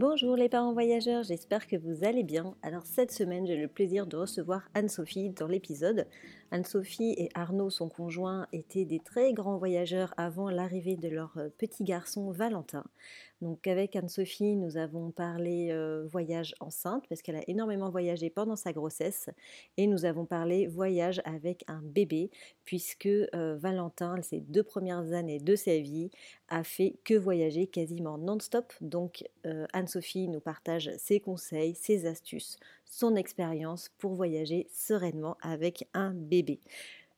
Bonjour les parents voyageurs, j'espère que vous allez bien. Alors cette semaine, j'ai le plaisir de recevoir Anne-Sophie dans l'épisode. Anne-Sophie et Arnaud, son conjoint, étaient des très grands voyageurs avant l'arrivée de leur euh, petit garçon Valentin. Donc avec Anne-Sophie, nous avons parlé voyage enceinte parce qu'elle a énormément voyagé pendant sa grossesse et nous avons parlé voyage avec un bébé puisque Valentin, ces deux premières années de sa vie, a fait que voyager quasiment non-stop. Donc Anne-Sophie nous partage ses conseils, ses astuces, son expérience pour voyager sereinement avec un bébé.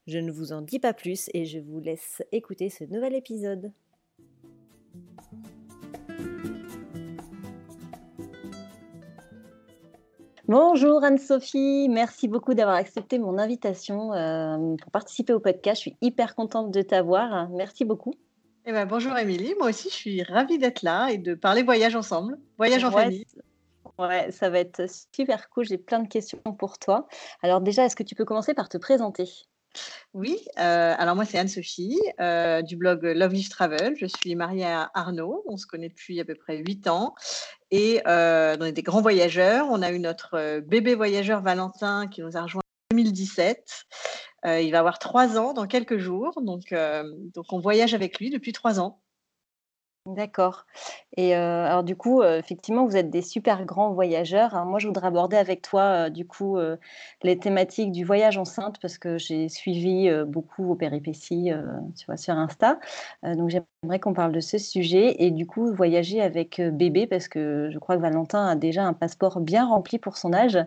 Je ne vous en dis pas plus et je vous laisse écouter ce nouvel épisode. Bonjour Anne-Sophie, merci beaucoup d'avoir accepté mon invitation euh, pour participer au podcast. Je suis hyper contente de t'avoir. Merci beaucoup. Eh ben, bonjour Émilie, moi aussi je suis ravie d'être là et de parler voyage ensemble, voyage en famille. Ouais, ça va être super cool. J'ai plein de questions pour toi. Alors déjà, est-ce que tu peux commencer par te présenter? Oui, euh, alors moi c'est Anne-Sophie euh, du blog Love Live Travel. Je suis mariée à Arnaud, on se connaît depuis à peu près 8 ans et euh, on est des grands voyageurs. On a eu notre bébé voyageur Valentin qui nous a rejoint en 2017. il va avoir 3 ans dans quelques jours, donc, donc on voyage avec lui depuis 3 ans. D'accord. Et euh, alors du coup, euh, effectivement, vous êtes des super grands voyageurs. Hein. Moi, je voudrais aborder avec toi, euh, du coup, les thématiques du voyage enceinte parce que j'ai suivi beaucoup vos péripéties, tu vois, sur Insta. donc j'aimerais qu'on parle de ce sujet et du coup, voyager avec bébé parce que je crois que Valentin a déjà un passeport bien rempli pour son âge.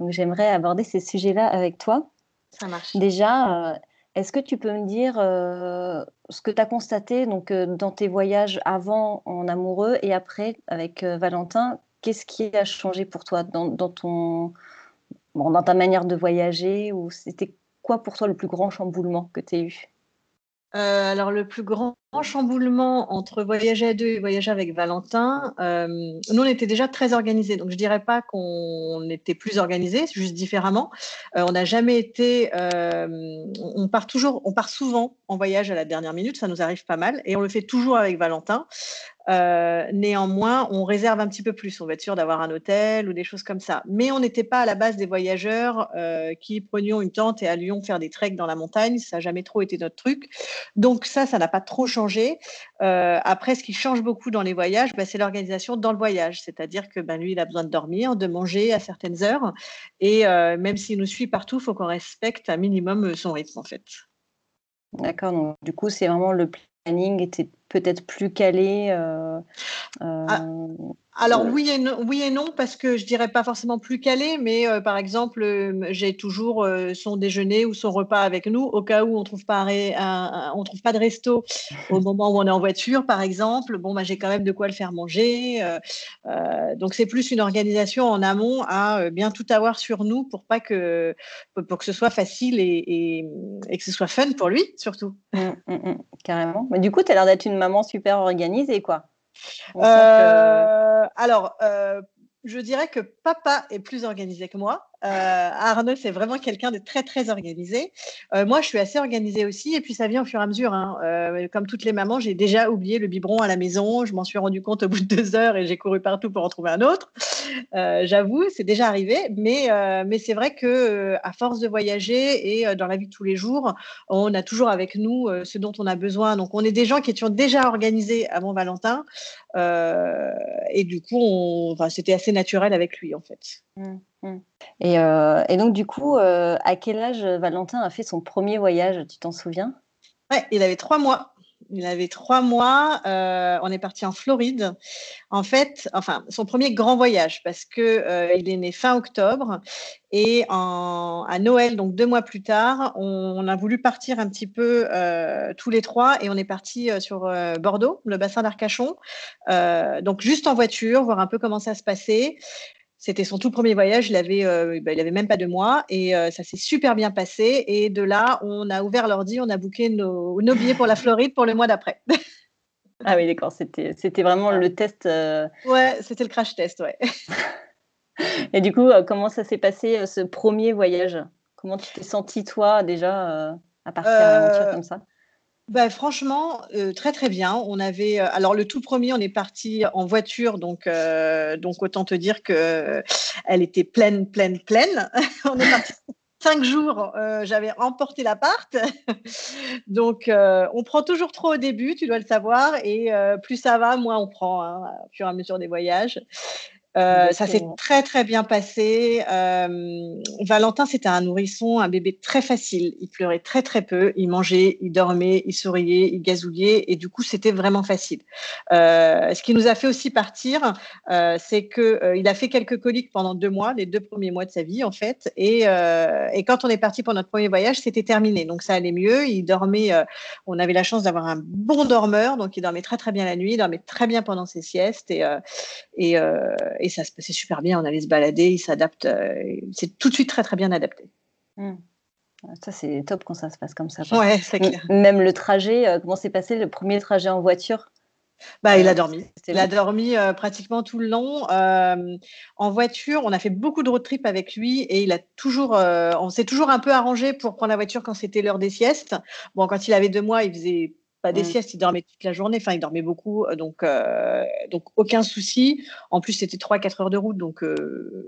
Donc j'aimerais aborder ces sujets-là avec toi. Ça marche. Déjà, est-ce que tu peux me dire euh, ce que tu as constaté donc, euh, dans tes voyages avant en amoureux et après avec euh, Valentin Qu'est-ce qui a changé pour toi dans, ton, dans ta manière de voyager ou C'était quoi pour toi le plus grand chamboulement que tu as eu? Alors, le plus grand chamboulement entre voyager à deux et voyager avec Valentin, euh, nous on était déjà très organisés. Donc je dirais pas qu'on était plus organisés, juste différemment. Euh, on n'a jamais été. Euh, on part toujours, on part souvent en voyage à la dernière minute, ça nous arrive pas mal, et on le fait toujours avec Valentin. Néanmoins, on réserve un petit peu plus. On va être sûr d'avoir un hôtel ou des choses comme ça. Mais on n'était pas à la base des voyageurs qui prenions une tente et allions faire des treks dans la montagne. Ça n'a jamais trop été notre truc. Donc ça, ça n'a pas trop changé euh, après, ce qui change beaucoup dans les voyages, bah, c'est l'organisation dans le voyage. C'est-à-dire que ben, lui, il a besoin de dormir, de manger à certaines heures. Et euh, même s'il nous suit partout, il faut qu'on respecte un minimum son rythme, en fait. D'accord. Donc, du coup, c'est vraiment le planning était peut-être plus calé. Euh, ah, alors oui et, non, oui et non, parce que je dirais pas forcément plus calé, mais euh, par exemple, euh, j'ai toujours euh, son déjeuner ou son repas avec nous au cas où on trouve pas on trouve pas de resto au moment où on est en voiture, par exemple. Bon, bah, j'ai quand même de quoi le faire manger. donc c'est plus une organisation en amont à bien tout avoir sur nous pour pas que pour que ce soit facile et, que ce soit fun pour lui surtout. Mmh, mmh, mmh, carrément. Mais du coup, tu as l'air d'être une maman super organisée, quoi. Euh, alors, euh, je dirais que papa est plus organisé que moi. Euh, Arnaud, c'est vraiment quelqu'un de très, très organisé. Euh, moi, je suis assez organisée aussi. Et puis, ça vient au fur et à mesure. Hein. Euh, comme toutes les mamans, j'ai déjà oublié le biberon à la maison. Je m'en suis rendu compte au bout de deux heures et j'ai couru partout pour en trouver un autre. J'avoue, c'est déjà arrivé. Mais, mais c'est vrai que à force de voyager et dans la vie de tous les jours, on a toujours avec nous ce dont on a besoin. Donc, on est des gens qui étions déjà organisés avant Valentin. et du coup, c'était assez naturel avec lui, en fait. Mmh. Mmh. Euh, et, donc, du coup, euh, à quel âge Valentin a fait son premier voyage Tu t'en souviens? Ouais, il avait trois mois. Il avait trois mois. Euh, on est parti en Floride. En fait, enfin, son premier grand voyage parce que il est né fin octobre et à Noël, donc deux mois plus tard, on, a voulu partir un petit peu tous les trois et on est parti sur Bordeaux, le bassin d'Arcachon. donc juste en voiture, voir un peu comment ça se passait. C'était son tout premier voyage, il avait, bah, il avait même pas deux mois et ça s'est super bien passé. Et de là, on a ouvert l'ordi, on a booké nos, nos, billets pour la Floride pour le mois d'après. ah oui, d'accord, c'était, c'était vraiment le test. Ouais, c'était le crash test, ouais. et du coup, comment ça s'est passé ce premier voyage? Comment tu t'es senti toi déjà à partir à comme ça? Bah, franchement, euh, très très bien. On avait, euh, alors le tout premier, on est parti en voiture, donc euh, autant te dire que elle était pleine, pleine, pleine. on est parti cinq jours. J'avais emporté l'appart, donc on prend toujours trop au début, tu dois le savoir, et plus ça va, moins on prend hein, au fur et à mesure des voyages. Euh, ça s'est très très bien passé. Euh, Valentin, c'était un nourrisson, un bébé très facile. Il pleurait très très peu. Il mangeait, il dormait, il souriait, il gazouillait, et du coup, c'était vraiment facile. Euh, ce qui nous a fait aussi partir, c'est que il a fait quelques coliques pendant deux mois, les deux premiers mois de sa vie en fait. Et, et quand on est parti pour notre premier voyage, c'était terminé. Donc ça allait mieux. Il dormait. on avait la chance d'avoir un bon dormeur, donc il dormait très très bien la nuit, il dormait très bien pendant ses siestes et et et ça se passait super bien. On allait se balader, il s'adapte. Euh, c'est tout de suite très très bien adapté. Mmh. Ça, c'est top quand ça se passe comme ça. Ouais, c'est clair. Même le trajet, euh, comment s'est passé le premier trajet en voiture? Bah, il a dormi. Il a dormi euh, pratiquement tout le long. en voiture, on a fait beaucoup de road trip avec lui et il a toujours, on s'est toujours un peu arrangé pour prendre la voiture quand c'était l'heure des siestes. Bon, quand il avait deux mois, il faisait pas des mmh. siestes, il dormait toute la journée, enfin il dormait beaucoup, donc, donc aucun souci. En plus, c'était 3-4 heures de route, donc,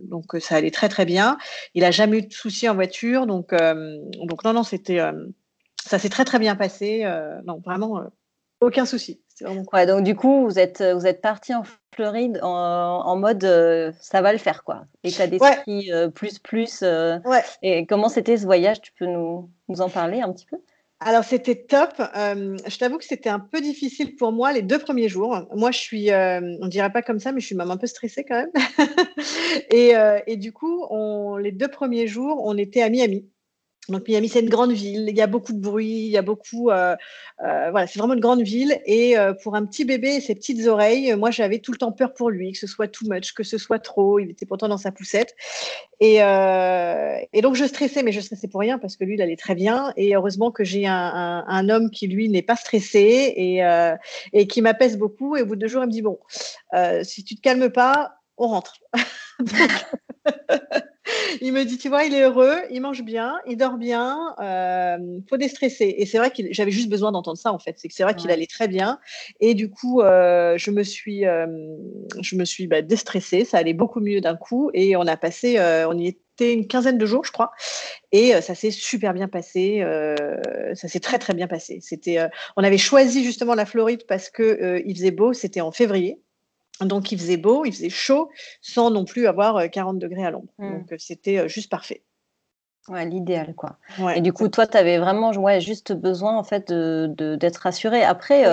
donc ça allait très très bien. Il n'a jamais eu de soucis en voiture, donc, donc non, non, c'était, ça s'est très très bien passé. non, vraiment, aucun souci. Ouais, donc du coup, vous êtes, vous êtes parti en Floride en, mode ça va le faire, quoi. État d'esprit plus plus. Ouais. Et comment c'était ce voyage? Tu peux nous, nous en parler un petit peu? Alors c'était top. Euh, je t'avoue que c'était un peu difficile pour moi les deux premiers jours. Moi je suis, euh, on dirait pas comme ça, mais je suis même un peu stressée quand même. et, euh, et, du coup, les deux premiers jours, on était à Miami. Donc Miami, c'est une grande ville, il y a beaucoup de bruit, il y a beaucoup, euh, euh, voilà, c'est vraiment une grande ville. Et euh, pour un petit bébé et ses petites oreilles, moi j'avais tout le temps peur pour lui, que ce soit too much, que ce soit trop. Il était pourtant dans sa poussette. Et, donc je stressais, mais je stressais pour rien parce que lui, il allait très bien. Et heureusement que j'ai un, homme qui lui n'est pas stressé et, et qui m'apaise beaucoup. Et au bout de deux jours, il me dit bon, si tu te calmes pas, on rentre. il me dit, tu vois, il est heureux, il mange bien, il dort bien, euh, faut déstresser. Et c'est vrai que j'avais juste besoin d'entendre ça, en fait. C'est que c'est vrai qu'il allait très bien. Et du coup, euh, je me suis, euh, je me suis bah, déstressée. Ça allait beaucoup mieux d'un coup. Et on a passé, euh, on y était une quinzaine de jours, je crois. Et ça s'est super bien passé. ça s'est très, très bien passé. C'était, on avait choisi justement la Floride parce que il faisait beau. C'était en février. Donc il faisait beau, il faisait chaud, sans non plus avoir 40 degrés à l'ombre. Mmh. Donc c'était juste parfait. Ouais, l'idéal, quoi. et du coup, toi, tu avais vraiment ouais, juste besoin, en fait, d'être de, d'être rassurée. Après,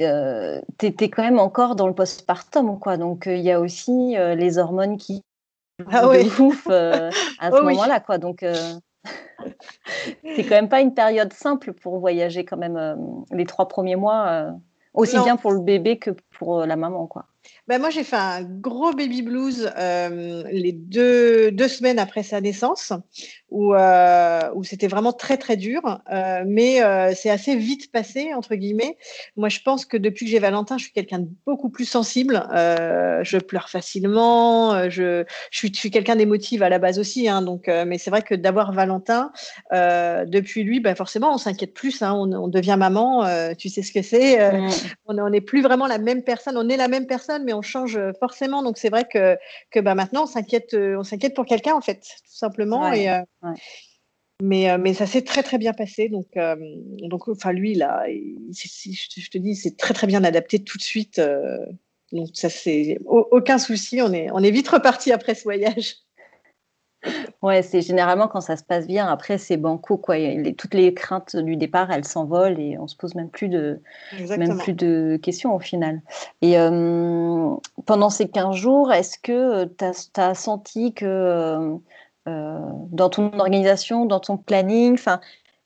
euh, tu étais quand même encore dans le postpartum, quoi. Donc, il y a aussi les hormones qui ah, oui. à ce oh moment-là, quoi. Donc, c'est quand même pas une période simple pour voyager, quand même, les trois premiers mois. Aussi bien pour le bébé que pour la maman, quoi. Ben moi, j'ai fait un gros baby blues les deux, deux, semaines après sa naissance, où, euh, où c'était vraiment très, très dur. Euh, mais euh, c'est assez vite passé, entre guillemets. Moi, je pense que depuis que j'ai Valentin, je suis quelqu'un de beaucoup plus sensible. je pleure facilement. Je, je suis, je suis quelqu'un d'émotive à la base aussi. Hein, donc, mais c'est vrai que d'avoir Valentin, depuis lui, ben forcément, on s'inquiète plus. Hein, on, on, devient maman. tu sais ce que c'est. Mmh. On n'est plus vraiment la même personne. On est la même personne, mais on change forcément. Donc c'est vrai que, que bah, maintenant on s'inquiète, on s'inquiète pour quelqu'un en fait, tout simplement. et, Mais, mais ça s'est très très bien passé. Donc, donc enfin lui là, je te dis, c'est très très bien adapté tout de suite. donc ça c'est aucun souci. On est on est vite reparti après ce voyage. Ouais, c'est généralement quand ça se passe bien. Après, c'est banco, quoi. toutes les craintes du départ, elles s'envolent et on se pose même plus de, même plus de questions au final. Et pendant ces 15 jours, est-ce que tu as, senti que dans ton organisation, dans ton planning,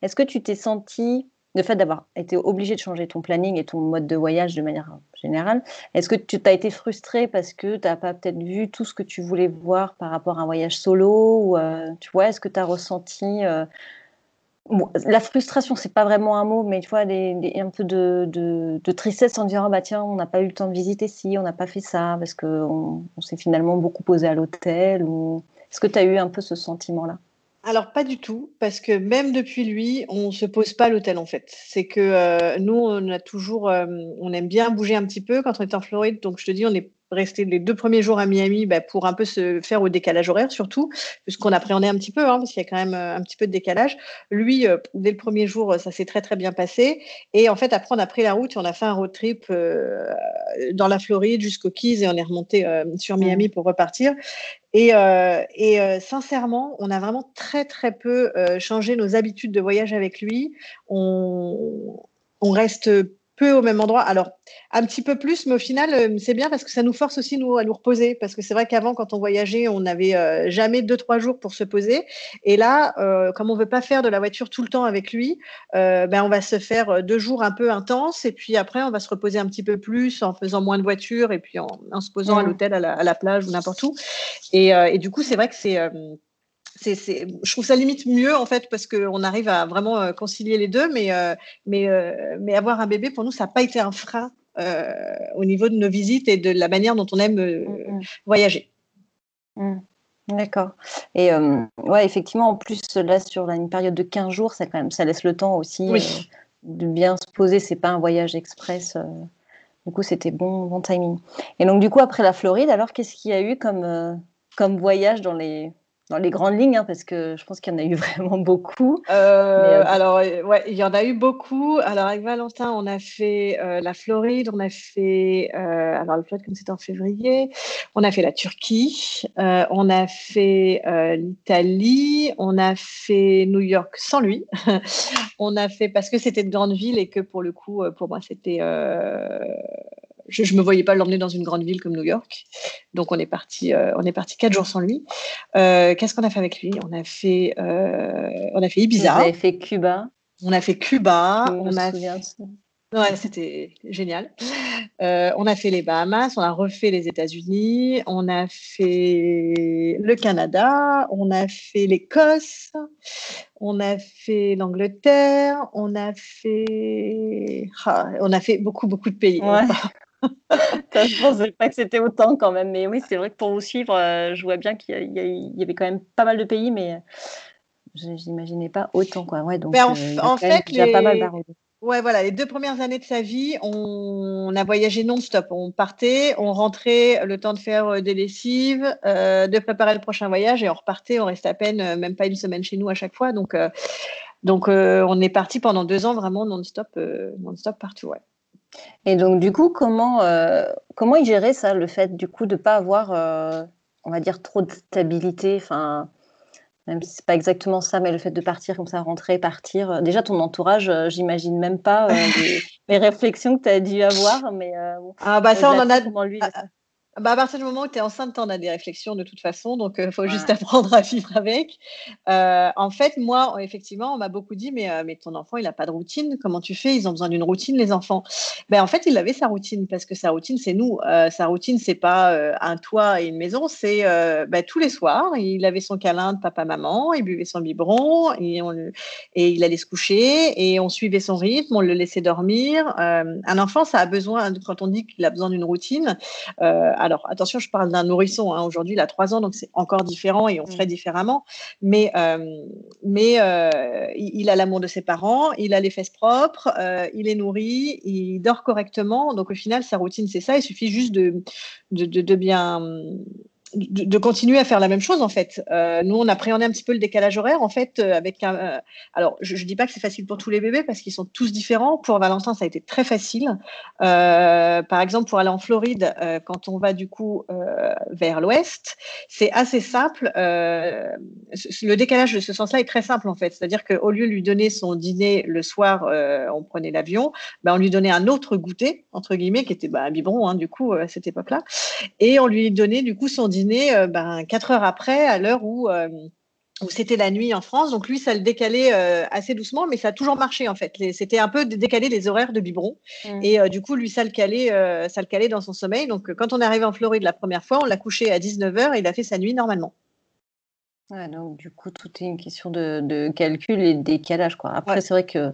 est-ce que tu t'es senti le fait d'avoir été obligé de changer ton planning et ton mode de voyage de manière générale, est-ce que tu as été frustré parce que tu n'as pas peut-être vu tout ce que tu voulais voir par rapport à un voyage solo ou, Tu vois, est-ce que tu as ressenti la frustration, c'est pas vraiment un mot, mais tu vois, un peu de, tristesse en disant bah tiens, on n'a pas eu le temps de visiter ci, on n'a pas fait ça, parce qu'on on, s'est finalement beaucoup posé à l'hôtel. Ou... Est-ce que tu as eu un peu ce sentiment-là? Alors pas du tout, parce que même depuis lui, on se pose pas à l'hôtel en fait. C'est que euh, nous, on a toujours, euh, on aime bien bouger un petit peu quand on est en Floride. Donc je te dis, on est rester les deux premiers jours à Miami bah, pour un peu se faire au décalage horaire surtout, puisqu'on appréhendait un petit peu, hein, parce qu'il y a quand même euh, un petit peu de décalage. Lui, euh, dès le premier jour, ça s'est très très bien passé. Et en fait, après, on a pris la route et on a fait un road trip euh, dans la Floride jusqu'au Keys et on est remonté sur Miami pour repartir. Et, et sincèrement, on a vraiment très très peu changé nos habitudes de voyage avec lui. On, on reste peu au même endroit. Alors, un petit peu plus, mais au final, euh, c'est bien parce que ça nous force aussi nous, à nous reposer. Parce que c'est vrai qu'avant, quand on voyageait, on n'avait euh, jamais deux, trois jours pour se poser. Et là, euh, comme on veut pas faire de la voiture tout le temps avec lui, ben, on va se faire deux jours un peu intenses. Et puis après, on va se reposer un petit peu plus en faisant moins de voiture et puis en, se posant à mmh. l'hôtel, à, la, plage ou n'importe où. Et, et, du coup, c'est vrai que c'est je trouve ça limite mieux en fait parce qu'on arrive à vraiment euh, concilier les deux, mais, euh, mais, euh, mais avoir un bébé pour nous, ça n'a pas été un frein au niveau de nos visites et de la manière dont on aime mmh, mmh. voyager. Mmh. D'accord. Et ouais, effectivement, en plus, là, sur une période de 15 jours, ça, quand même, ça laisse le temps aussi de bien se poser. C'est pas un voyage express. du coup, c'était bon, bon timing. Et donc, du coup, après la Floride, alors, qu'est-ce qu'il y a eu comme, comme voyage dans les dans les grandes lignes, hein, parce que je pense qu'il y en a eu vraiment beaucoup. Euh, euh, alors, euh, ouais, il y en a eu beaucoup. Alors, avec Valentin, on a fait la Floride, on a fait, alors le Floride, comme c'était en février, on a fait la Turquie, on a fait l'Italie, on a fait New York sans lui, on a fait, parce que c'était de grande ville et que pour le coup, pour moi, c'était je ne me voyais pas l'emmener dans une grande ville comme New York. Donc on est parti, euh, on est parti quatre jours sans lui. Euh, qu'est-ce qu'on a fait avec lui? On a fait, euh, on a fait Ibiza. On a fait Cuba. On a fait Cuba. on a Ouais, c'était génial. on a fait les Bahamas, on a refait les États-Unis, on a fait le Canada, on a fait l'Écosse, on a fait l'Angleterre, on a fait, ah, on a fait beaucoup beaucoup de pays. Ouais. je pensais pas que c'était autant quand même. Mais oui, c'est vrai que pour vous suivre, euh, je vois bien qu'il y, avait quand même pas mal de pays, mais je n'imaginais pas autant. Quoi. Ouais, donc, ben, en, euh, fait, les... pas mal Ouais, voilà, les deux premières années de sa vie, on, a voyagé non-stop. On partait, on rentrait, le temps de faire euh, des lessives, de préparer le prochain voyage, et on repartait. On restait à peine, même pas une semaine chez nous à chaque fois. Donc, donc on est parti pendant deux ans vraiment non-stop, non-stop partout. Ouais. Et donc, du coup, comment, euh, comment il gérait ça, le fait du coup de ne pas avoir, euh, on va dire, trop de stabilité Enfin, même si c'est pas exactement ça, mais le fait de partir comme ça, rentrer, partir. Euh, déjà, ton entourage, j'imagine même pas les, réflexions que tu as dû avoir. Mais, ah, bah ça, on en a. Bah, à partir du moment où tu es enceinte, on a des réflexions de toute façon, donc il faut juste apprendre à vivre avec. en fait, moi, effectivement, on m'a beaucoup dit, mais, mais ton enfant, il n'a pas de routine, comment tu fais? Ils ont besoin d'une routine, les enfants. Ben, en fait, il avait sa routine, parce que sa routine, c'est nous. sa routine, c'est pas un toit et une maison, c'est ben, tous les soirs, il avait son câlin de papa-maman, il buvait son biberon, et, on, et il allait se coucher, et on suivait son rythme, on le laissait dormir. un enfant, ça a besoin, quand on dit qu'il a besoin d'une routine, alors attention, je parle d'un nourrisson. Hein. Aujourd'hui, il a trois ans, donc c'est encore différent et on ferait mmh. différemment. Mais, euh, mais euh, il a l'amour de ses parents, il a les fesses propres, euh, il est nourri, il dort correctement. Donc au final, sa routine, c'est ça. Il suffit juste de, de bien de, continuer à faire la même chose en fait. Euh, nous, on appréhendait un petit peu le décalage horaire en fait. Euh, avec un, euh, alors, je, ne dis pas que c'est facile pour tous les bébés parce qu'ils sont tous différents. Pour Valentin, ça a été très facile. par exemple, pour aller en Floride, quand on va du coup vers l'ouest, c'est assez simple. le décalage de ce sens-là est très simple en fait. C'est-à-dire qu'au lieu de lui donner son dîner le soir, on prenait l'avion, ben, on lui donnait un autre goûter entre guillemets qui était bah, un biberon hein, du coup à cette époque-là, et on lui donnait du coup son dîner euh, ben, quatre heures après, à l'heure où euh, c'était la nuit en France. Donc lui, ça le décalait euh, assez doucement, mais ça a toujours marché en fait. C'était un peu décalé les horaires de biberon. Mmh. Et euh, du coup, lui, ça le, calait, ça le calait dans son sommeil. Donc quand on est arrivé en Floride la première fois, on l'a couché à 19h et il a fait sa nuit normalement. Ouais, donc du coup, tout est une question de, calcul et de décalage. Quoi. Après, c'est vrai que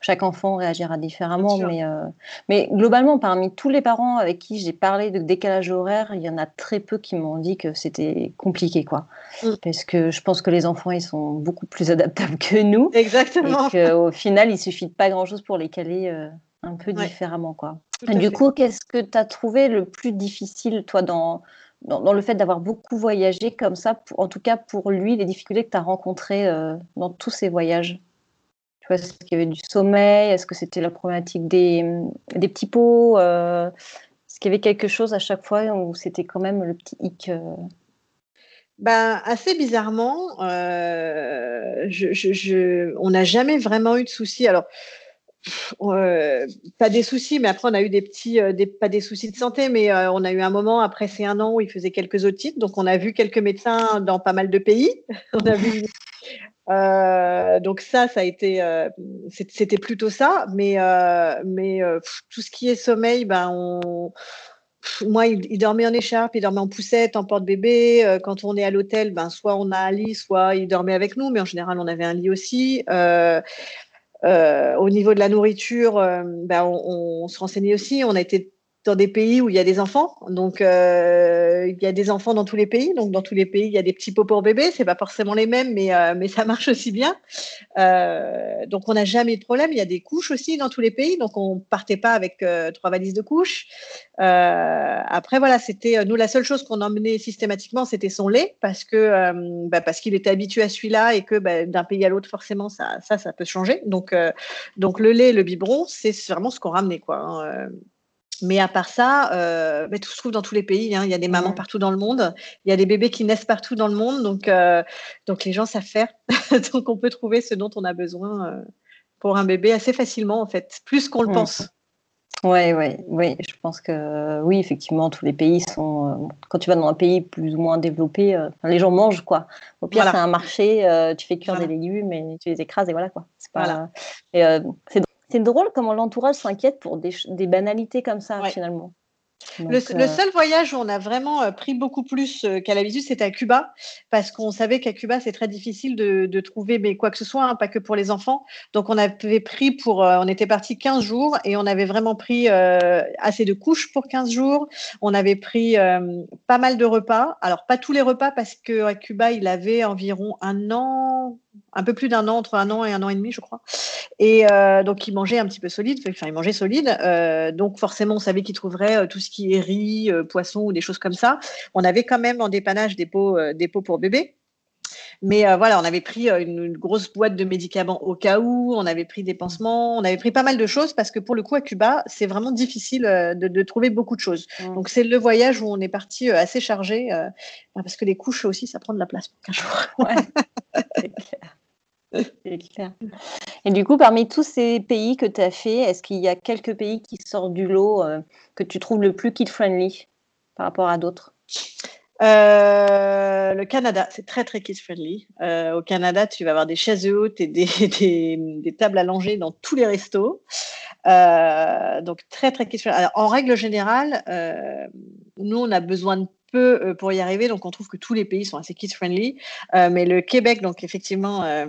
chaque enfant réagira différemment, mais, euh, mais globalement, parmi tous les parents avec qui j'ai parlé de décalage horaire, il y en a très peu qui m'ont dit que c'était compliqué, quoi. Mm. Parce que je pense que les enfants, ils sont beaucoup plus adaptables que nous. Exactement. Et qu'au final, il suffit de pas grand-chose pour les caler euh, un peu différemment, quoi. du coup, qu'est-ce que tu as trouvé le plus difficile, toi, dans, dans, le fait d'avoir beaucoup voyagé comme ça, en tout cas pour lui, les difficultés que tu as rencontrées euh, dans tous ces voyages? Est-ce qu'il y avait du sommeil? Est-ce que c'était la problématique des, des petits pots? Euh, Est-ce qu'il y avait quelque chose à chaque fois où c'était quand même le petit hic euh? ben, assez bizarrement, euh, on n'a jamais vraiment eu de soucis. Alors, pas des soucis, mais après on a eu des petits, pas des soucis de santé, mais on a eu un moment après ces un an où il faisait quelques otites, donc on a vu quelques médecins dans pas mal de pays. on a vu euh, donc ça, ça a été, euh, c'était plutôt ça. Mais, euh, mais tout ce qui est sommeil, ben on, moi, il, dormait en écharpe, il dormait en poussette, en porte-bébé. quand on est à l'hôtel, ben soit on a un lit, soit il dormait avec nous, mais en général, on avait un lit aussi. au niveau de la nourriture, ben on, se renseignait aussi. On a été dans des pays où il y a des enfants. Donc, euh, il y a des enfants dans tous les pays. Donc, dans tous les pays, il y a des petits pots pour bébés. C'est pas forcément les mêmes, mais, euh, mais ça marche aussi bien. Euh, donc, on n'a jamais de problème. Il y a des couches aussi dans tous les pays. Donc, on partait pas avec trois valises de couches. après, voilà, c'était nous la seule chose qu'on emmenait systématiquement, c'était son lait parce que bah, parce qu'il était habitué à celui-là et que bah, d'un pays à l'autre, forcément, ça, ça, ça peut changer. Donc, donc le lait, le biberon, c'est vraiment ce qu'on ramenait, quoi. Hein, mais à part ça, euh, bah, tout se trouve dans tous les pays. Hein. Il y a des mamans partout dans le monde. Il y a des bébés qui naissent partout dans le monde. Donc, euh, donc les gens savent faire. donc on peut trouver ce dont on a besoin euh, pour un bébé assez facilement, en fait, plus qu'on le pense. Oui, oui, oui. Je pense que oui, effectivement, tous les pays sont. quand tu vas dans un pays plus ou moins développé, les gens mangent quoi. Au pire, c'est un marché, tu fais cuire des légumes et tu les écrases et voilà quoi. C'est pas. c'est c'est drôle comment l'entourage s'inquiète pour des, banalités comme ça, finalement. le, euh, seul voyage où on a vraiment euh, pris beaucoup plus euh, qu'à l'habitude, c'était à Cuba, parce qu'on savait qu'à Cuba, c'est très difficile de, trouver mais quoi que ce soit, hein, pas que pour les enfants. Donc, on avait pris pour, on était parti 15 jours et on avait vraiment pris assez de couches pour 15 jours. On avait pris pas mal de repas. Alors, pas tous les repas, parce qu'à Cuba, il avait environ un an, un peu plus d'un an, entre un an et un an et demi, je crois. Et euh, donc, il mangeait un petit peu solide, enfin, il mangeait solide. Euh, donc, forcément, on savait qu'il trouverait euh, tout ce qui est riz, poisson ou des choses comme ça. On avait quand même en dépannage des pots, des pots pour bébé. Mais voilà, on avait pris une, grosse boîte de médicaments au cas où, on avait pris des pansements, on avait pris pas mal de choses parce que pour le coup, à Cuba, c'est vraiment difficile de, trouver beaucoup de choses. Mmh. Donc, c'est le voyage où on est parti assez chargé parce que les couches aussi, ça prend de la place pour 15 jours. Ouais. C'est clair. Et du coup, parmi tous ces pays que tu as fait, est-ce qu'il y a quelques pays qui sortent du lot euh, que tu trouves le plus kid-friendly par rapport à d'autres? Euh, le Canada, c'est très très kid friendly. Euh, au Canada, tu vas avoir des chaises hautes et des, des, tables à langer dans tous les restos. donc très très kid friendly. en règle générale, nous on a besoin de peu euh, pour y arriver. Donc, on trouve que tous les pays sont assez kids-friendly. Euh, mais le Québec, donc effectivement, euh,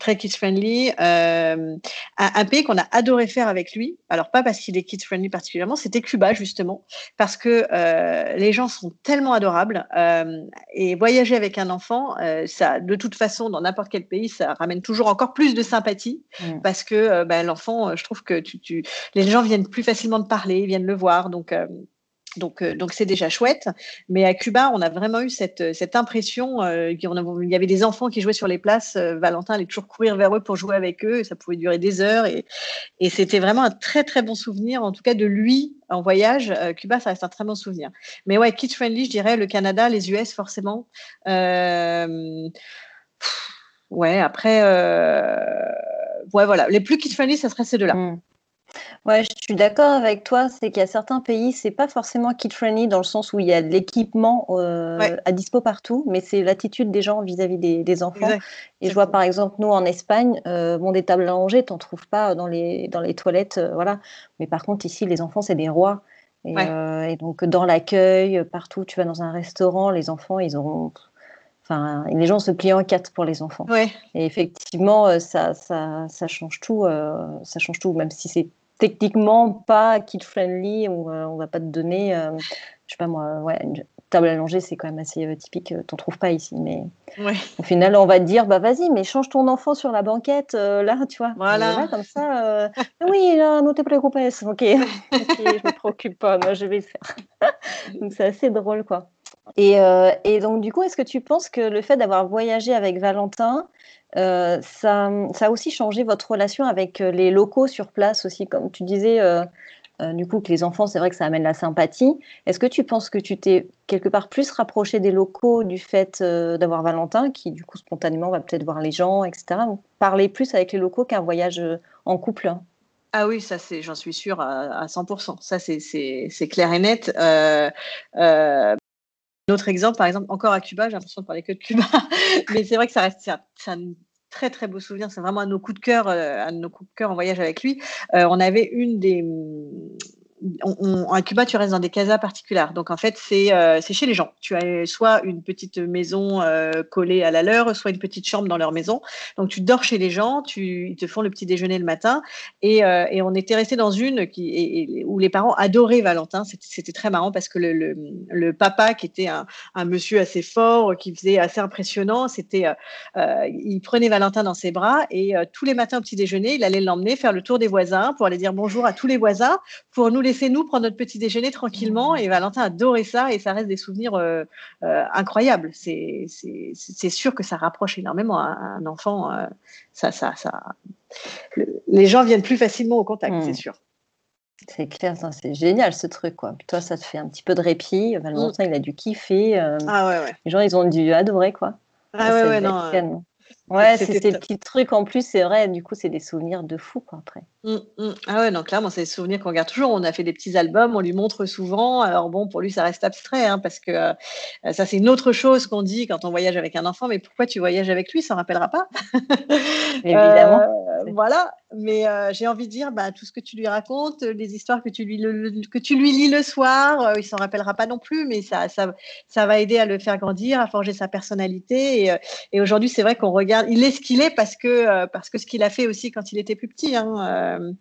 très kids-friendly. Un, pays qu'on a adoré faire avec lui, alors pas parce qu'il est kids-friendly particulièrement, c'était Cuba, justement, parce que les gens sont tellement adorables. et voyager avec un enfant, ça, de toute façon, dans n'importe quel pays, ça ramène toujours encore plus de sympathie, mmh. parce que ben, l'enfant, je trouve que tu, tu, les gens viennent plus facilement de parler, viennent le voir. Donc, donc, euh, donc c'est déjà chouette. Mais à Cuba, on a vraiment eu cette, cette impression euh, qu'il y avait des enfants qui jouaient sur les places. Euh, Valentin allait toujours courir vers eux pour jouer avec eux. Ça pouvait durer des heures. Et, c'était vraiment un très, très bon souvenir, en tout cas de lui en voyage. Cuba, ça reste un très bon souvenir. Mais ouais, kids friendly, je dirais le Canada, les US, forcément. ouais, après, ouais, voilà. Les plus kids friendly, ça serait ces deux-là. Mmh. Ouais, je suis d'accord avec toi, c'est qu'il y a certains pays, c'est pas forcément kid friendly dans le sens où il y a de l'équipement, à dispo partout, mais c'est l'attitude des gens vis-à-vis des enfants. Et je vois par exemple nous en Espagne, bon des tables à manger, tu en trouves pas dans les dans les toilettes, voilà. Mais par contre ici les enfants c'est des rois. Et donc dans l'accueil, partout, tu vas dans un restaurant, les enfants ils auront enfin les gens se plient en quatre pour les enfants. Et effectivement, ça ça ça change tout, ça change tout même si c'est techniquement pas kid friendly, on va, va pas te donner, euh, je sais pas moi, ouais, une table allongée, c'est quand même assez euh, typique, euh, t'en trouves pas ici, mais au final, on va te dire, bah vas-y, mais change ton enfant sur la banquette, là, tu vois, voilà, comme ça, oui, là, no te preocupes, ok, ok, je me préoccupe pas, moi, je vais le faire. donc c'est assez drôle, quoi. Et, et donc, du coup, est-ce que tu penses que le fait d'avoir voyagé avec Valentin, ça, ça a aussi changé votre relation avec les locaux sur place aussi, comme tu disais, du coup, que les enfants, c'est vrai que ça amène la sympathie. Est-ce que tu penses que tu t'es quelque part plus rapproché des locaux du fait d'avoir Valentin, qui du coup spontanément va peut-être voir les gens, etc. Parler plus avec les locaux qu'un voyage en couple? Ah oui, ça c'est, j'en suis sûre à, 100%. Ça c'est clair et net. Euh, un autre exemple, par exemple, encore à Cuba, j'ai l'impression de parler que de Cuba, mais c'est vrai que ça reste c'est un, très très beau souvenir. C'est vraiment un de nos coups de cœur, euh, un de nos coups de cœur en voyage avec lui. Euh, on avait une des à Cuba, tu restes dans des casas particulières. Donc, en fait, euh, c'est chez les gens. Tu as soit une petite maison euh, collée à la leur, soit une petite chambre dans leur maison. Donc, tu dors chez les gens, tu, ils te font le petit déjeuner le matin. Et, euh, on était resté dans une où les parents adoraient Valentin. C'était très marrant parce que le, papa, qui était un, monsieur assez fort, qui faisait assez impressionnant, c'était, il prenait Valentin dans ses bras et tous les matins au petit déjeuner, il allait l'emmener faire le tour des voisins pour aller dire bonjour à tous les voisins, pour nous laisser nous prendre notre petit déjeuner tranquillement. Et Valentin adorait ça et ça reste des souvenirs euh, euh, incroyables. C'est sûr que ça rapproche énormément un, enfant. Euh, ça, ça, ça... les gens viennent plus facilement au contact, c'est mmh. sûr. C'est clair, c'est génial ce truc. Quoi. Puis toi, ça te fait un petit peu de répit. Valentin, mmh. il a dû kiffer. ah ouais, ouais. Les gens, ils ont dû adorer. Quoi. Ah ouais, ouais, non. Ouais, c'est ces petits trucs en plus, c'est vrai, du coup, c'est des souvenirs de fou, quoi, après. Mmh, mmh. Ah ouais, donc clairement, c'est des souvenirs qu'on garde toujours. On a fait des petits albums, on lui montre souvent. Alors bon, pour lui, ça reste abstrait, hein, parce que euh, ça, c'est une autre chose qu'on dit quand on voyage avec un enfant. Mais pourquoi tu voyages avec lui? Ça ne rappellera pas. Évidemment. Euh, voilà, mais euh, j'ai envie de dire, bah, tout ce que tu lui racontes, les histoires que tu lui, que tu lui lis le soir, il s'en rappellera pas non plus, mais ça, ça, ça va aider à le faire grandir, à forger sa personnalité. Et, et aujourd'hui, c'est vrai qu'on regarde, il est ce qu'il est parce que, parce que ce qu'il a fait aussi quand il était plus petit. Hein, euh,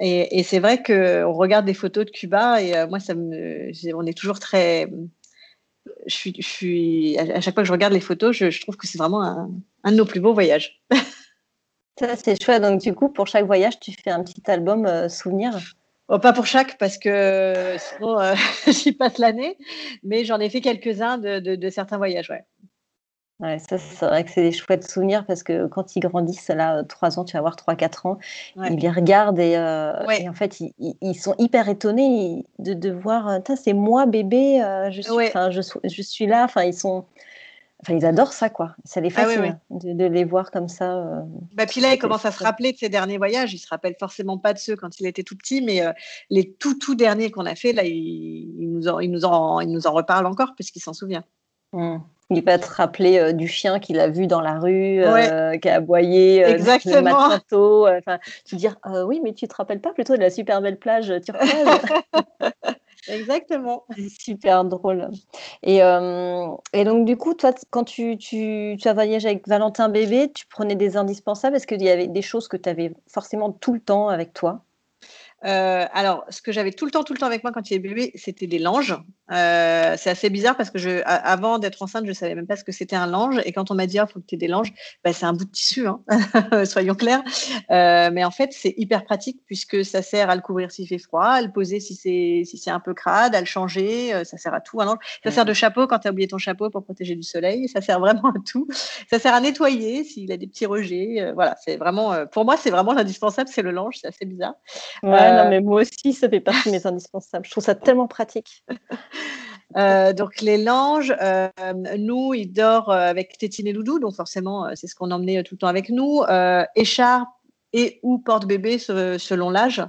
et, c'est vrai qu'on regarde des photos de Cuba et euh, moi, ça me, on est toujours très. Je suis, je suis, à chaque fois que je regarde les photos, je, trouve que c'est vraiment un, de nos plus beaux voyages. Ça, c'est chouette. Donc, du coup, pour chaque voyage, tu fais un petit album euh, souvenir? Oh, Pas pour chaque, parce que sinon, j'y passe l'année. Mais j'en ai fait quelques-uns de, de, certains voyages, ouais. Ouais, ça, c'est vrai que c'est des chouettes souvenirs parce que quand ils grandissent, là, 3 ans, tu vas avoir 3-4 ans, ils les regardent et, euh, en fait, ils, ils, sont hyper étonnés de, de voir, c'est moi bébé, euh, je, suis, je, je, suis là. Enfin, ils sont. Enfin, ils adorent ça, quoi. Ça les ah fascine de, de, les voir comme ça. Euh, bah, puis là, il commence à se rappeler de ses derniers voyages. Il se rappelle forcément pas de ceux quand il était tout petit, mais les tout, tout derniers qu'on a fait, là, il, nous en, il, nous en, il nous en reparle encore puisqu'il s'en souvient. Mmh. Il va te rappeler euh, du chien qu'il a vu dans la rue, euh, qui a aboyé euh, le matin tôt. Enfin, tu dire oui, mais tu te rappelles pas plutôt de la super belle plage turquoise? Exactement. Super drôle. Et, et, donc, du coup, toi, quand tu, tu, tu, as voyagé avec Valentin bébé, tu prenais des indispensables? Est-ce qu'il y avait des choses que tu avais forcément tout le temps avec toi? Euh, alors, ce que j'avais tout le temps, tout le temps avec moi quand il est bébé, c'était des langes. Euh, c'est assez bizarre parce que je, avant d'être enceinte, je savais même pas ce que c'était un lange. Et quand on m'a dit, il «Ah, faut que tu aies des langes, bah, c'est un bout de tissu, hein soyons clairs. Euh, mais en fait, c'est hyper pratique puisque ça sert à le couvrir s'il fait froid, à le poser si c'est si c'est un peu crade, à le changer. ça sert à tout. Un lange. Ça sert de chapeau quand tu as oublié ton chapeau pour protéger du soleil. Ça sert vraiment à tout. Ça sert à nettoyer s'il a des petits rejets. voilà, c'est vraiment, pour moi, c'est vraiment l'indispensable, c'est le lange. C'est assez bizarre. Euh, mais moi aussi, ça fait partie de mes indispensables. Je trouve ça tellement pratique. Euh, donc les langes, euh, nous, il dort avec Tétine et Doudou, donc forcément, c'est ce qu'on emmenait tout le temps avec nous. écharpe, et ou porte-bébé selon l'âge.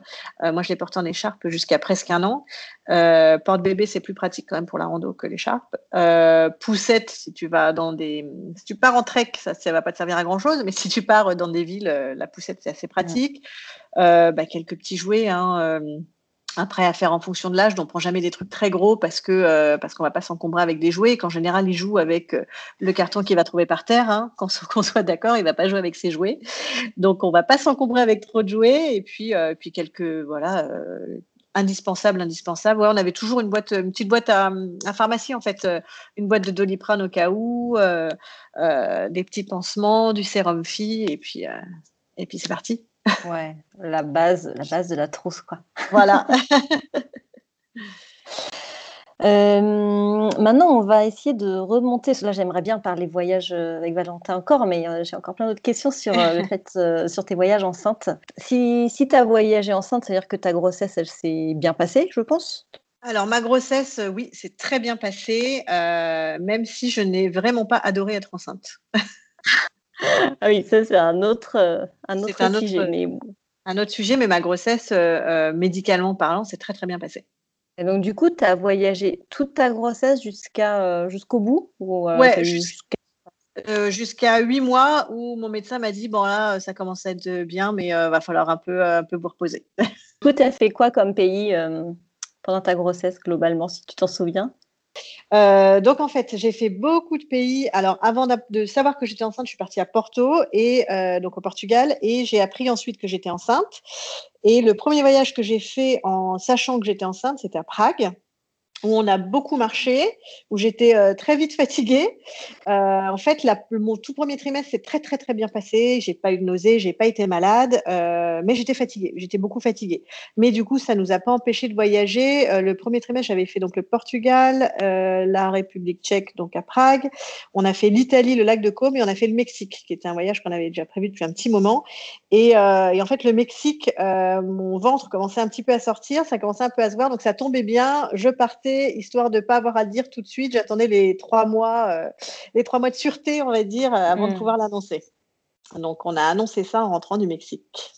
Euh, moi, je l'ai porté en écharpe jusqu'à presque un an. Euh, porte-bébé, c'est plus pratique quand même pour la rando que l'écharpe. Euh, poussette, si tu vas dans des, si tu pars en trek, ça, ça va pas te servir à grand chose. Mais si tu pars dans des villes, la poussette, c'est assez pratique. Bah, quelques petits jouets. Hein, après, à faire en fonction de l'âge, on prend jamais des trucs très gros parce que euh, parce qu'on va pas s'encombrer avec des jouets. Qu'en général, il joue avec euh, le carton qu'il va trouver par terre. Hein. Qu'on soit d'accord, il va pas jouer avec ses jouets. Donc, on va pas s'encombrer avec trop de jouets. Et puis euh, puis quelques voilà indispensables, indispensables. Ouais, on avait toujours une boîte, une petite boîte à, à pharmacie en fait, une boîte de Doliprane au cas où, des petits pansements, du sérum fille, et puis et puis c'est parti. Ouais, la base, la base de la trousse, quoi. Voilà. Euh, maintenant, on va essayer de remonter. Là, j'aimerais bien parler voyage euh, avec Valentin encore, mais euh, j'ai encore plein d'autres questions sur le fait, sur tes voyages enceintes. Si, si tu as voyagé enceinte, c'est-à-dire que ta grossesse, elle s'est bien passée, je pense? Alors, ma grossesse, oui, c'est très bien passé, même si je n'ai vraiment pas adoré être enceinte. ah oui, ça c'est un autre, euh, un autre sujet. mais... Un autre sujet, mais ma grossesse, euh, euh, médicalement parlant, c'est très très bien passé. Et donc du coup, tu as voyagé toute ta grossesse jusqu'à jusqu'au bout ou, Ouais, jusqu'à huit mois où mon médecin m'a dit bon là ça commence à être bien mais il va falloir un peu un peu vous reposer. tu as fait quoi comme pays pendant ta grossesse globalement si tu t'en souviens? Euh, donc en fait, j'ai fait beaucoup de pays. Alors avant de savoir que j'étais enceinte, je suis partie à Porto et euh, donc au Portugal et j'ai appris ensuite que j'étais enceinte. Et le premier voyage que j'ai fait en sachant que j'étais enceinte, c'était à Prague où on a beaucoup marché, où j'étais euh, très vite fatiguée. Euh, en fait, mon tout premier trimestre s'est très très très bien passé. J'ai pas eu de nausées, j'ai pas été malade, euh, mais j'étais fatiguée. J'étais beaucoup fatiguée. Mais du coup, ça nous a pas empêché de voyager. le premier trimestre, j'avais fait donc le Portugal, la République Tchèque, donc à Prague. On a fait l'Italie, le lac de Côme, et on a fait le Mexique, qui était un voyage qu'on avait déjà prévu depuis un petit moment. Et, et en fait, le Mexique, mon ventre commençait un petit peu à sortir, ça commençait un peu à se voir, donc ça tombait bien. Je partais histoire de ne pas avoir à le dire tout de suite. J'attendais les trois mois, euh, les trois mois de sûreté, on va dire, euh, avant de mm. pouvoir l'annoncer. Donc, on a annoncé ça en rentrant du Mexique.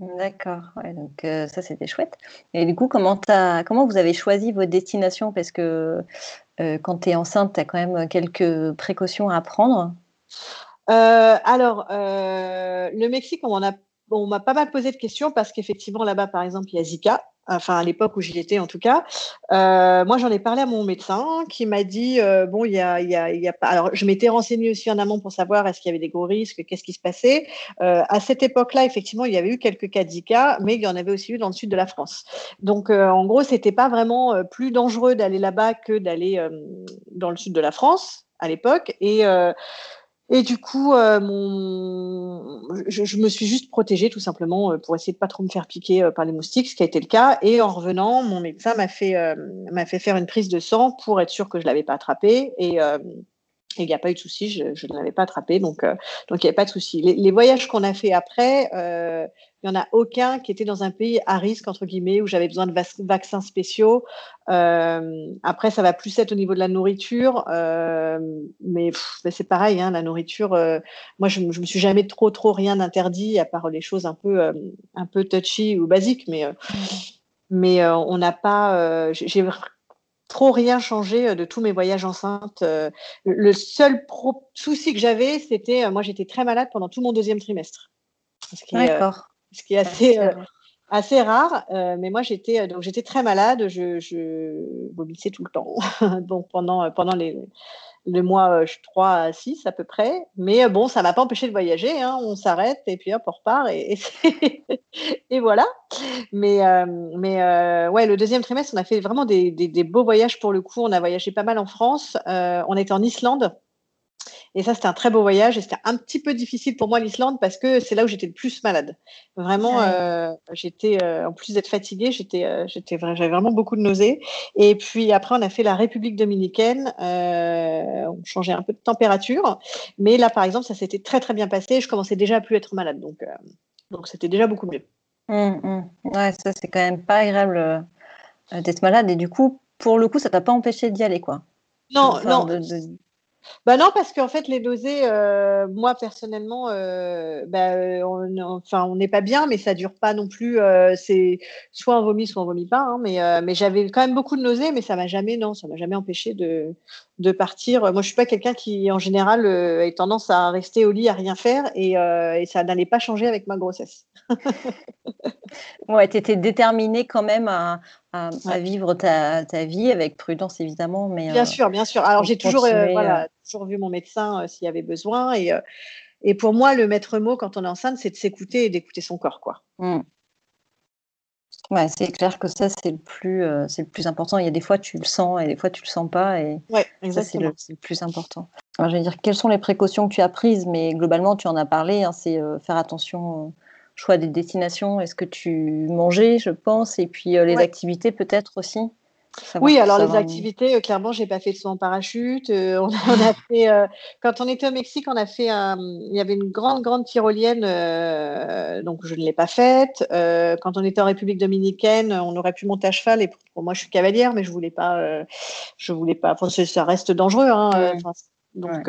D'accord, donc euh, ça c'était chouette. Et du coup, comment, as, comment vous avez choisi vos destinations Parce que quand tu es enceinte, tu as quand même quelques précautions à prendre. alors, le Mexique, on m'a on pas mal posé de questions parce qu'effectivement, là-bas, par exemple, il y a Zika enfin à l'époque où j'y étais en tout cas. Euh, moi, j'en ai parlé à mon médecin qui m'a dit euh, bon, il y a, y, a, y a, pas. Alors, je m'étais renseignée aussi en amont pour savoir est-ce qu'il y avait des gros risques, qu'est-ce qui se passait. Euh, à cette époque-là, effectivement, il y avait eu quelques cas de Zika, mais il y en avait aussi eu dans le sud de la France. Donc, en gros, c'était pas vraiment plus dangereux d'aller là-bas que d'aller dans le sud de la France à l'époque. Et et du coup, euh, je, me suis juste protégée tout simplement euh, pour essayer de pas trop me faire piquer euh, par les moustiques, ce qui a été le cas. Et en revenant, mon médecin m'a fait, fait faire une prise de sang pour être sûr que je l'avais pas attrapé. Et il n'y a pas eu de souci, je, ne l'avais pas attrapé, donc donc il n'y avait pas de souci. Les, les, voyages qu'on a fait après, il n'y en a aucun qui était dans un pays à risque, entre guillemets, où j'avais besoin de vaccins spéciaux. Euh, après, ça va plus être au niveau de la nourriture, euh, mais, c'est pareil, hein, la nourriture. Euh, moi, je, ne me suis jamais trop, trop rien interdit, à part les choses un peu, un peu touchy ou basiques, mais, mais on n'a pas. j'ai trop rien changé de tous mes voyages enceintes. le seul souci que j'avais, c'était, moi, j'étais très malade pendant tout mon deuxième trimestre. D'accord ce qui est assez, euh, assez rare. Euh, mais moi, j'étais euh, donc j'étais très malade. Je, je vomissais tout le temps. donc pendant pendant les le mois 3 à 6 à peu près. Mais bon, ça m'a pas empêché de voyager. Hein. On s'arrête et puis hop, on repart et, voilà. Mais, mais ouais, le deuxième trimestre, on a fait vraiment des, beaux voyages pour le coup. On a voyagé pas mal en France. on était en Islande. Et ça, c'était un très beau voyage. Et c'était un petit peu difficile pour moi, l'Islande, parce que c'est là où j'étais le plus malade. Vraiment, euh, j'étais, euh, en plus d'être fatiguée, j'étais, euh, j'étais, j'avais vraiment beaucoup de nausées. Et puis après, on a fait la République dominicaine. on changeait un peu de température. Mais là, par exemple, ça s'était très, très bien passé. Je commençais déjà à plus être malade. Donc, donc c'était déjà beaucoup mieux. Mmh, mmh. Ouais, ça, c'est quand même pas agréable d'être malade. Et du coup, pour le coup, ça t'a pas empêché d'y aller, quoi? Non, non. Bah non, parce qu'en fait, les nausées, euh, moi personnellement, euh, bah, on, enfin, on n'est pas bien, mais ça dure pas non plus. Euh, c'est soit on vomit, soit on vomit pas. Hein, mais mais j'avais quand même beaucoup de nausées, mais ça m'a jamais, non, ça m'a jamais empêché de, de partir. Moi, je suis pas quelqu'un qui, en général, a tendance à rester au lit à rien faire, et, et ça n'allait pas changer avec ma grossesse. ouais, tu étais déterminée quand même à, à, vivre ta, ta, vie avec prudence évidemment. Mais, bien sûr, bien sûr. Alors j'ai toujours, voilà, toujours vu mon médecin s'il y avait besoin. Et, et pour moi, le maître mot quand on est enceinte, c'est de s'écouter et d'écouter son corps. Quoi. Mmh. Ouais, c'est clair que ça, c'est le, plus, c'est le plus important. Il y a des fois, tu le sens et des fois, tu le sens pas. Et ouais, exactement. c'est le, plus important. Alors, je vais dire, quelles sont les précautions que tu as prises? Mais globalement, tu en as parlé. Hein, c'est faire attention choix des destinations, est-ce que tu mangeais, je pense, et puis les activités peut-être aussi oui, alors les activités, clairement, j'ai pas fait de saut en parachute. on, a, fait, quand on était au Mexique, on a fait, il y avait une grande, grande tyrolienne, donc je ne l'ai pas faite. quand on était en République dominicaine, on aurait pu monter à cheval. Et pour, moi, je suis cavalière, mais je voulais pas, je voulais pas. ça reste dangereux. Hein, donc,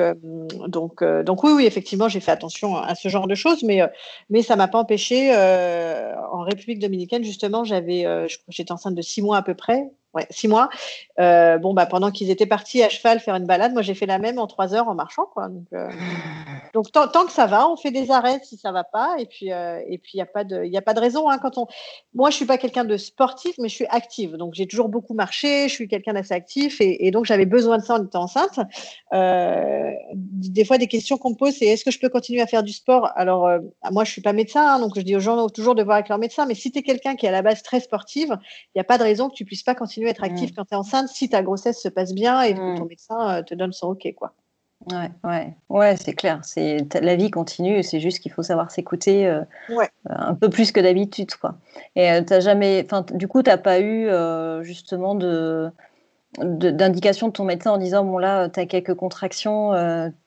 donc, donc oui, oui, effectivement, j'ai fait attention à ce genre de choses, mais, mais ça ne m'a pas empêché. en République dominicaine, justement, j'avais, j'étais enceinte de six mois à peu près, six mois. bon, bah, pendant qu'ils étaient partis à cheval faire une balade, moi, j'ai fait la même en trois heures en marchant. Donc, donc tant, que ça va, on fait des arrêts si ça ne va pas. Et puis, puis il n'y a, pas de, raison. Hein, quand on... Moi, je ne suis pas quelqu'un de sportif, mais je suis active. Donc, j'ai toujours beaucoup marché. Je suis quelqu'un d'assez actif. Et, et, donc, j'avais besoin de ça en étant enceinte. des fois, des questions qu'on me pose, c'est est-ce que je peux continuer à faire du sport? Alors, moi, je ne suis pas médecin. Hein, donc, je dis aux gens toujours de voir avec leur médecin. Mais si tu es quelqu'un qui est à la base très sportive, il n'y a pas de raison que tu ne puisses pas continuer être actif mmh. quand tu es enceinte si ta grossesse se passe bien et que mmh. ton médecin te donne son OK. Quoi. Ouais, ouais, ouais c'est clair. C'est la vie continue. C'est juste qu'il faut savoir s'écouter euh, un peu plus que d'habitude, quoi. Et euh, t'as jamais, enfin, du coup, t'as pas eu euh, justement de d'indication de, ton médecin en disant bon là, tu as quelques contractions,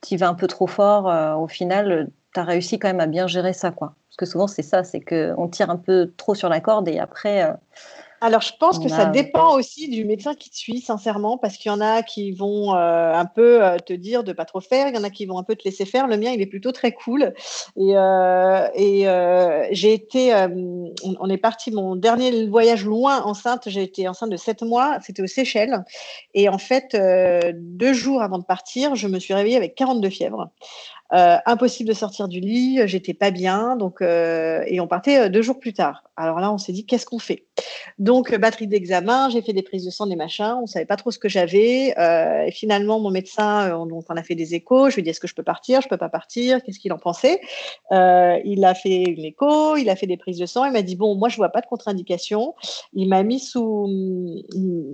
tu vas un peu trop fort. au final, tu as réussi quand même à bien gérer ça, quoi. Parce que souvent c'est ça, c'est qu'on tire un peu trop sur la corde et après alors, je pense que ça dépend aussi du médecin qui te suit, sincèrement, parce qu'il y en a qui vont euh, un peu euh, te dire de pas trop faire, il y en a qui vont un peu te laisser faire. Le mien, il est plutôt très cool. Et, euh, j'ai été, on, est parti, mon dernier voyage loin enceinte, j'ai été enceinte de 7 mois, c'était aux Seychelles. Et en fait, deux jours avant de partir, je me suis réveillée avec 42 fièvres. Euh, impossible de sortir du lit, j'étais pas bien, donc euh, et on partait euh, deux jours plus tard. Alors là, on s'est dit qu'est-ce qu'on fait? Donc batterie d'examen, j'ai fait des prises de sang, des machins, on savait pas trop ce que j'avais. et finalement, mon médecin, on, on a fait des échos. Je lui ai dit est-ce que je peux partir? Je peux pas partir Qu'est-ce qu'il en pensait? Il a fait une écho, il a fait des prises de sang. Il m'a dit bon, moi je vois pas de contre-indication. Il m'a mis sous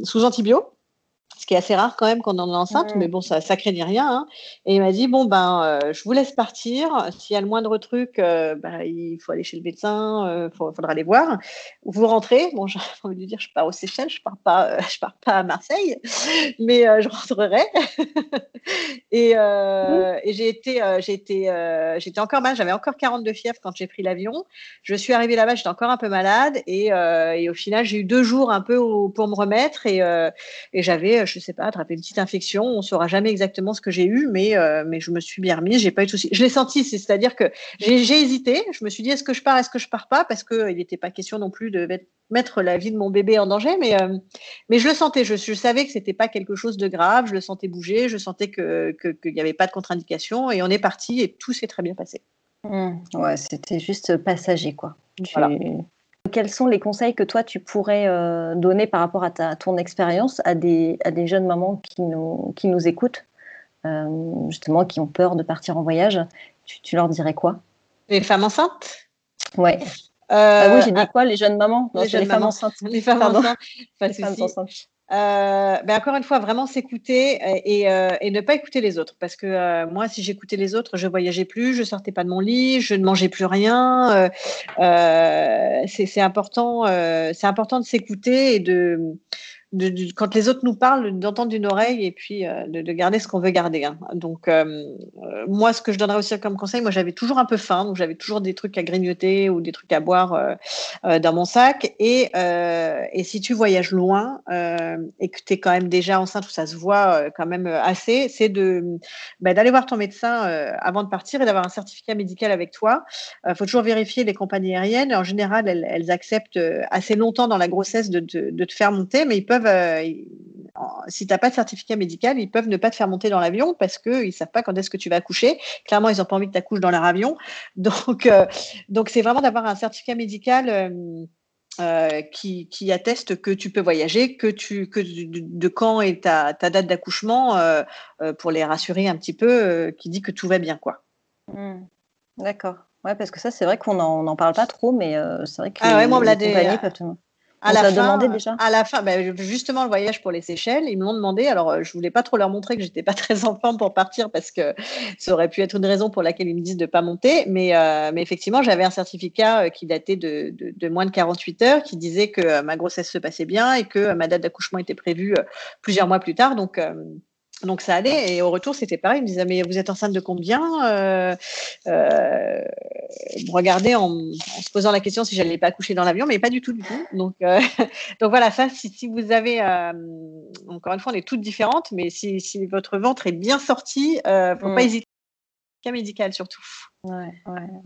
sous antibio ce qui est assez rare quand même quand on est enceinte, mais bon, ça, ça craignait rien. Hein. Et il m'a dit bon ben, euh, je vous laisse partir. S'il y a le moindre truc, euh, ben, il faut aller chez le médecin, il euh, faudra aller voir. Vous rentrez. Bon, j'ai envie de dire, je pars au Seychelles, je pars pas, je pars pas à Marseille, mais je rentrerai. et, et j'ai été, j'étais encore mal. J'avais encore 42 fièvres quand j'ai pris l'avion. Je suis arrivée là-bas, j'étais encore un peu malade, et, et au final, j'ai eu deux jours un peu pour me remettre, et, et j'avais je sais pas, attraper une petite infection. On ne saura jamais exactement ce que j'ai eu, mais, euh, mais je me suis bien remise. J'ai pas eu de soucis. Je l'ai senti, c'est-à-dire que j'ai hésité. Je me suis dit, est-ce que je pars, est-ce que je pars pas Parce qu'il n'était pas question non plus de mettre la vie de mon bébé en danger, mais, euh, mais je le sentais. Je, savais que c'était pas quelque chose de grave. Je le sentais bouger. Je sentais qu'il que, n'y avait pas de contre-indication. Et on est parti et tout s'est très bien passé. Mmh. ouais, c'était juste passager, quoi. Quels sont les conseils que toi, tu pourrais euh, donner par rapport à ta, ton expérience à des, à des jeunes mamans qui nous, qui nous écoutent, euh, justement, qui ont peur de partir en voyage? Tu, leur dirais quoi? Les femmes enceintes? Ouais. Euh, ah oui, j'ai dit quoi Les jeunes mamans? Les, jeunes femmes enceintes. Les femmes enceintes. Pas les femmes enceintes. Euh, ben encore une fois, vraiment s'écouter et, euh, et, ne pas écouter les autres. Parce que euh, moi, si j'écoutais les autres, je voyageais plus, je sortais pas de mon lit, je ne mangeais plus rien. c'est important, c'est important de s'écouter et de quand les autres nous parlent, d'entendre d'une oreille et puis euh, de, garder ce qu'on veut garder. Hein. Donc, euh, euh, moi, ce que je donnerais aussi comme conseil, moi, j'avais toujours un peu faim, donc j'avais toujours des trucs à grignoter ou des trucs à boire dans mon sac. Et, si tu voyages loin et que tu es quand même déjà enceinte, où ça se voit quand même assez, c'est de bah, d'aller voir ton médecin avant de partir et d'avoir un certificat médical avec toi. Il faut toujours vérifier les compagnies aériennes. En général, elles, elles acceptent assez longtemps dans la grossesse de, de te faire monter, mais ils peuvent euh, si tu n'as pas de certificat médical, ils peuvent ne pas te faire monter dans l'avion parce qu'ils ne savent pas quand est-ce que tu vas accoucher. Clairement, ils n'ont pas envie que tu accouches dans leur avion. Donc, euh, donc c'est vraiment d'avoir un certificat médical. Euh, qui, qui, atteste que tu peux voyager, que tu que de, quand est ta, ta date d'accouchement pour les rassurer un petit peu, qui dit que tout va bien quoi. Mmh. D'accord. Ouais, parce que ça c'est vrai qu'on n'en parle pas trop, mais c'est vrai que ah ouais, moi, les, compagnies peuvent à la, fin, déjà? à la fin, ben, justement, le voyage pour les Seychelles, ils m'ont demandé. Alors, euh, je voulais pas trop leur montrer que j'étais pas très en forme pour partir parce que ça aurait pu être une raison pour laquelle ils me disent de pas monter. Mais, euh, mais effectivement, j'avais un certificat euh, qui datait de, de, moins de 48 heures qui disait que ma grossesse se passait bien et que ma date d'accouchement était prévue plusieurs mois plus tard. Donc, donc ça allait et au retour c'était pareil. Ils me disaient mais vous êtes enceinte de combien euh, euh, Regardez en, se posant la question si j'allais pas accoucher dans l'avion, mais pas du tout du tout. Donc euh, donc voilà ça si, si vous avez encore une fois on est toutes différentes, mais si, si votre ventre est bien sorti, faut pas mm. Médical surtout. Ouais,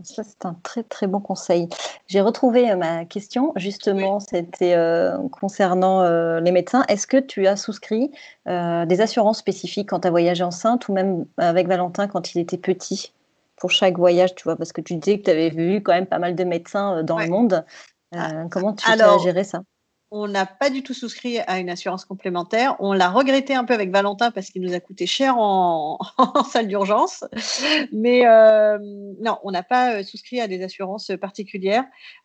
ça c'est un très très bon conseil. J'ai retrouvé euh, ma question, justement, c'était euh, concernant euh, les médecins. Est-ce que tu as souscrit des assurances spécifiques quand tu as voyagé enceinte ou même avec Valentin quand il était petit pour chaque voyage, tu vois, parce que tu disais que tu avais vu quand même pas mal de médecins dans le monde. Ah, comment tu as géré ça? On n'a pas du tout souscrit à une assurance complémentaire. On l'a regretté un peu avec Valentin parce qu'il nous a coûté cher en, salle d'urgence. Mais euh, non, on n'a pas euh, souscrit à des assurances particulières.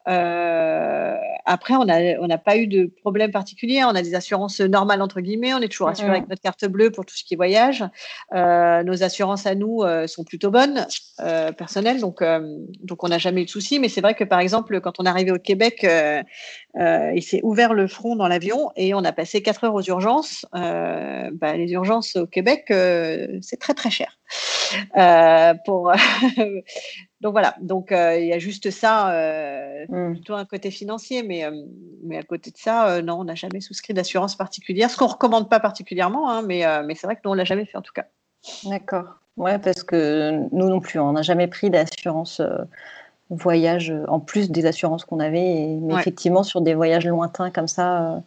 Euh, après, on n'a on pas eu de problème particulier. On a des assurances normales, entre guillemets. On est toujours assuré avec notre carte bleue pour tout ce qui est voyage. nos assurances à nous sont plutôt bonnes, personnelles. Donc, donc on n'a jamais eu de soucis. Mais c'est vrai que, par exemple, quand on est arrivé au Québec, il s'est ouvert le front dans l'avion et on a passé quatre heures aux urgences. Euh, bah, les urgences au Québec, euh, c'est très très cher. Euh, pour donc voilà, donc il y a juste ça, hmm. plutôt un côté financier, mais, mais à côté de ça, non, on n'a jamais souscrit d'assurance particulière, ce qu'on recommande pas particulièrement, hein, mais, mais c'est vrai que nous on l'a jamais fait en tout cas. D'accord. Ouais, parce que nous non plus, on n'a jamais pris d'assurance voyage euh, en plus des assurances qu'on avait. mais effectivement, sur des voyages lointains comme ça, euh,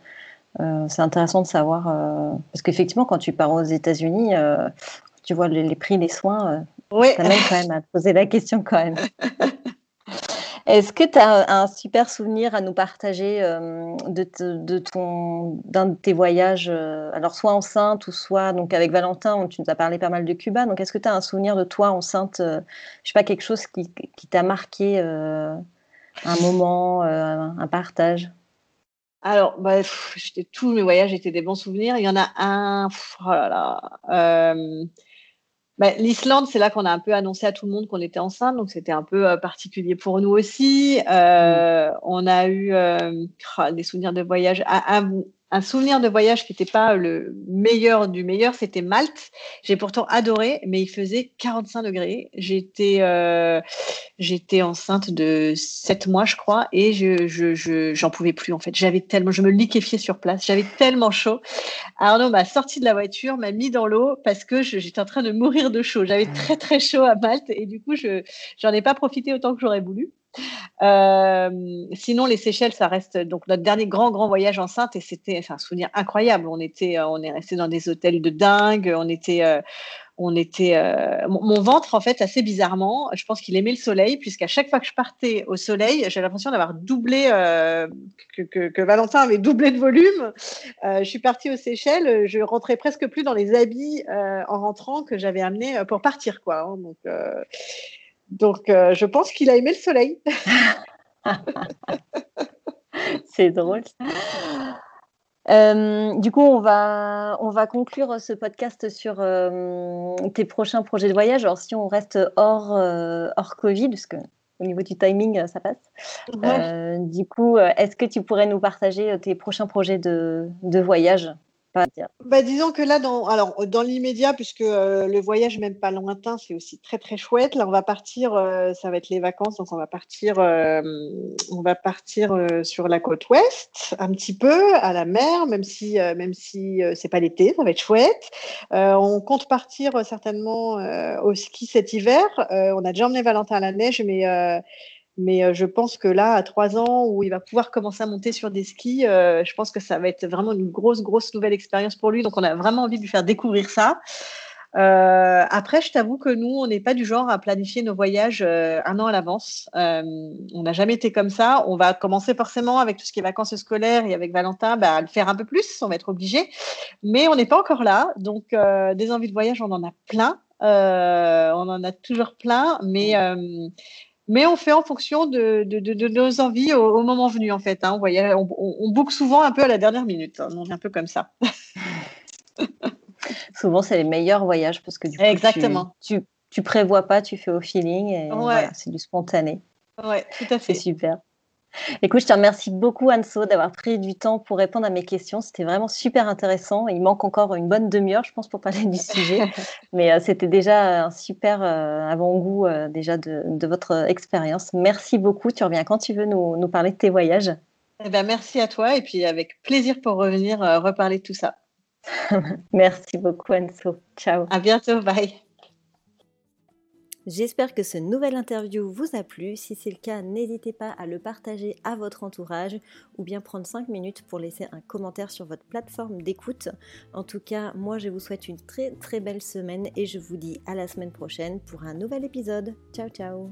euh, c'est intéressant de savoir. parce qu'effectivement, quand tu pars aux États-Unis, tu vois les, prix des soins, oui. ça mène quand même à te poser la question quand même. Est-ce que tu as un super souvenir à nous partager euh, de, ton d'un de tes voyages, euh, alors soit enceinte ou soit donc avec Valentin, tu nous as parlé pas mal de Cuba. Donc est-ce que tu as un souvenir de toi enceinte, euh, je sais pas quelque chose qui, t'a marqué, un moment, un partage? Alors, bah, tous mes voyages étaient des bons souvenirs. Il y en a un, oh bah, L'Islande, c'est là qu'on a un peu annoncé à tout le monde qu'on était enceinte, donc c'était un peu euh, particulier pour nous aussi. Euh, On a eu euh, ah, des souvenirs de voyage. Un, un souvenir de voyage qui n'était pas le meilleur du meilleur, c'était Malte. J'ai pourtant adoré, mais il faisait 45 degrés. J'étais euh, j'étais enceinte de 7 mois, je crois, et je j'en je, j'en pouvais plus en fait. J'avais tellement, je me liquéfiais sur place. J'avais tellement chaud. Arnaud m'a sorti de la voiture, m'a mis dans l'eau parce que j'étais en train de mourir de chaud. J'avais très très chaud à Malte et du coup je j'en ai pas profité autant que j'aurais voulu. Euh, sinon, les Seychelles, ça reste donc notre dernier grand grand voyage enceinte et c'était un souvenir incroyable. On était, euh, on est resté dans des hôtels de dingue. On était, euh, on était. Mon, ventre, en fait, assez bizarrement, je pense qu'il aimait le soleil puisqu'à chaque fois que je partais au soleil, j'ai l'impression d'avoir doublé, que, Valentin avait doublé de volume. je suis partie aux Seychelles, je rentrais presque plus dans les habits en rentrant que j'avais amené pour partir, quoi. Hein. donc donc, euh, je pense qu'il a aimé le soleil. C'est drôle. Euh, du coup, on va, on va conclure ce podcast sur euh, tes prochains projets de voyage. Alors, si on reste hors, hors Covid, parce que au niveau du timing, ça passe. du coup, est-ce que tu pourrais nous partager tes prochains projets de, de voyage? Bah, disons que là, dans, alors, dans l'immédiat, puisque euh, le voyage, même pas lointain, c'est aussi très très chouette. Là, on va partir, euh, ça va être les vacances, donc on va partir, euh, on va partir sur la côte ouest, un petit peu à la mer, même si, même si c'est pas l'été, ça va être chouette. on compte partir certainement au ski cet hiver. on a déjà emmené Valentin à la neige, mais mais euh, je pense que là, à trois ans, où il va pouvoir commencer à monter sur des skis, euh, je pense que ça va être vraiment une grosse, grosse nouvelle expérience pour lui. Donc, on a vraiment envie de lui faire découvrir ça. Euh, après, je t'avoue que nous, on n'est pas du genre à planifier nos voyages un an à l'avance. on n'a jamais été comme ça. On va commencer forcément avec tout ce qui est vacances scolaires et avec Valentin bah, à le faire un peu plus. On va être obligé. Mais on n'est pas encore là. Donc, des envies de voyage, on en a plein. on en a toujours plein. Mais mais on fait en fonction de, nos envies au, moment venu, en fait. Hein. On, on, boucle souvent un peu à la dernière minute. Hein. On est un peu comme ça. souvent, c'est les meilleurs voyages parce que du coup, Exactement. Tu, tu, prévois pas, tu fais au feeling et c'est du spontané. Ouais, tout à fait. C'est super. Écoute, je te remercie beaucoup, Anso, d'avoir pris du temps pour répondre à mes questions. C'était vraiment super intéressant. Il manque encore une bonne demi-heure, je pense, pour parler du sujet. Mais euh, c'était déjà un super euh, avant-goût euh, déjà de, votre expérience. Merci beaucoup. Tu reviens quand tu veux nous, parler de tes voyages. Eh ben, merci à toi et puis avec plaisir pour revenir reparler de tout ça. merci beaucoup, Anso. Ciao. À bientôt. Bye. J'espère que ce nouvel interview vous a plu. Si c'est le cas, n'hésitez pas à le partager à votre entourage ou bien prendre 5 minutes pour laisser un commentaire sur votre plateforme d'écoute. En tout cas, moi je vous souhaite une très très belle semaine et je vous dis à la semaine prochaine pour un nouvel épisode. Ciao ciao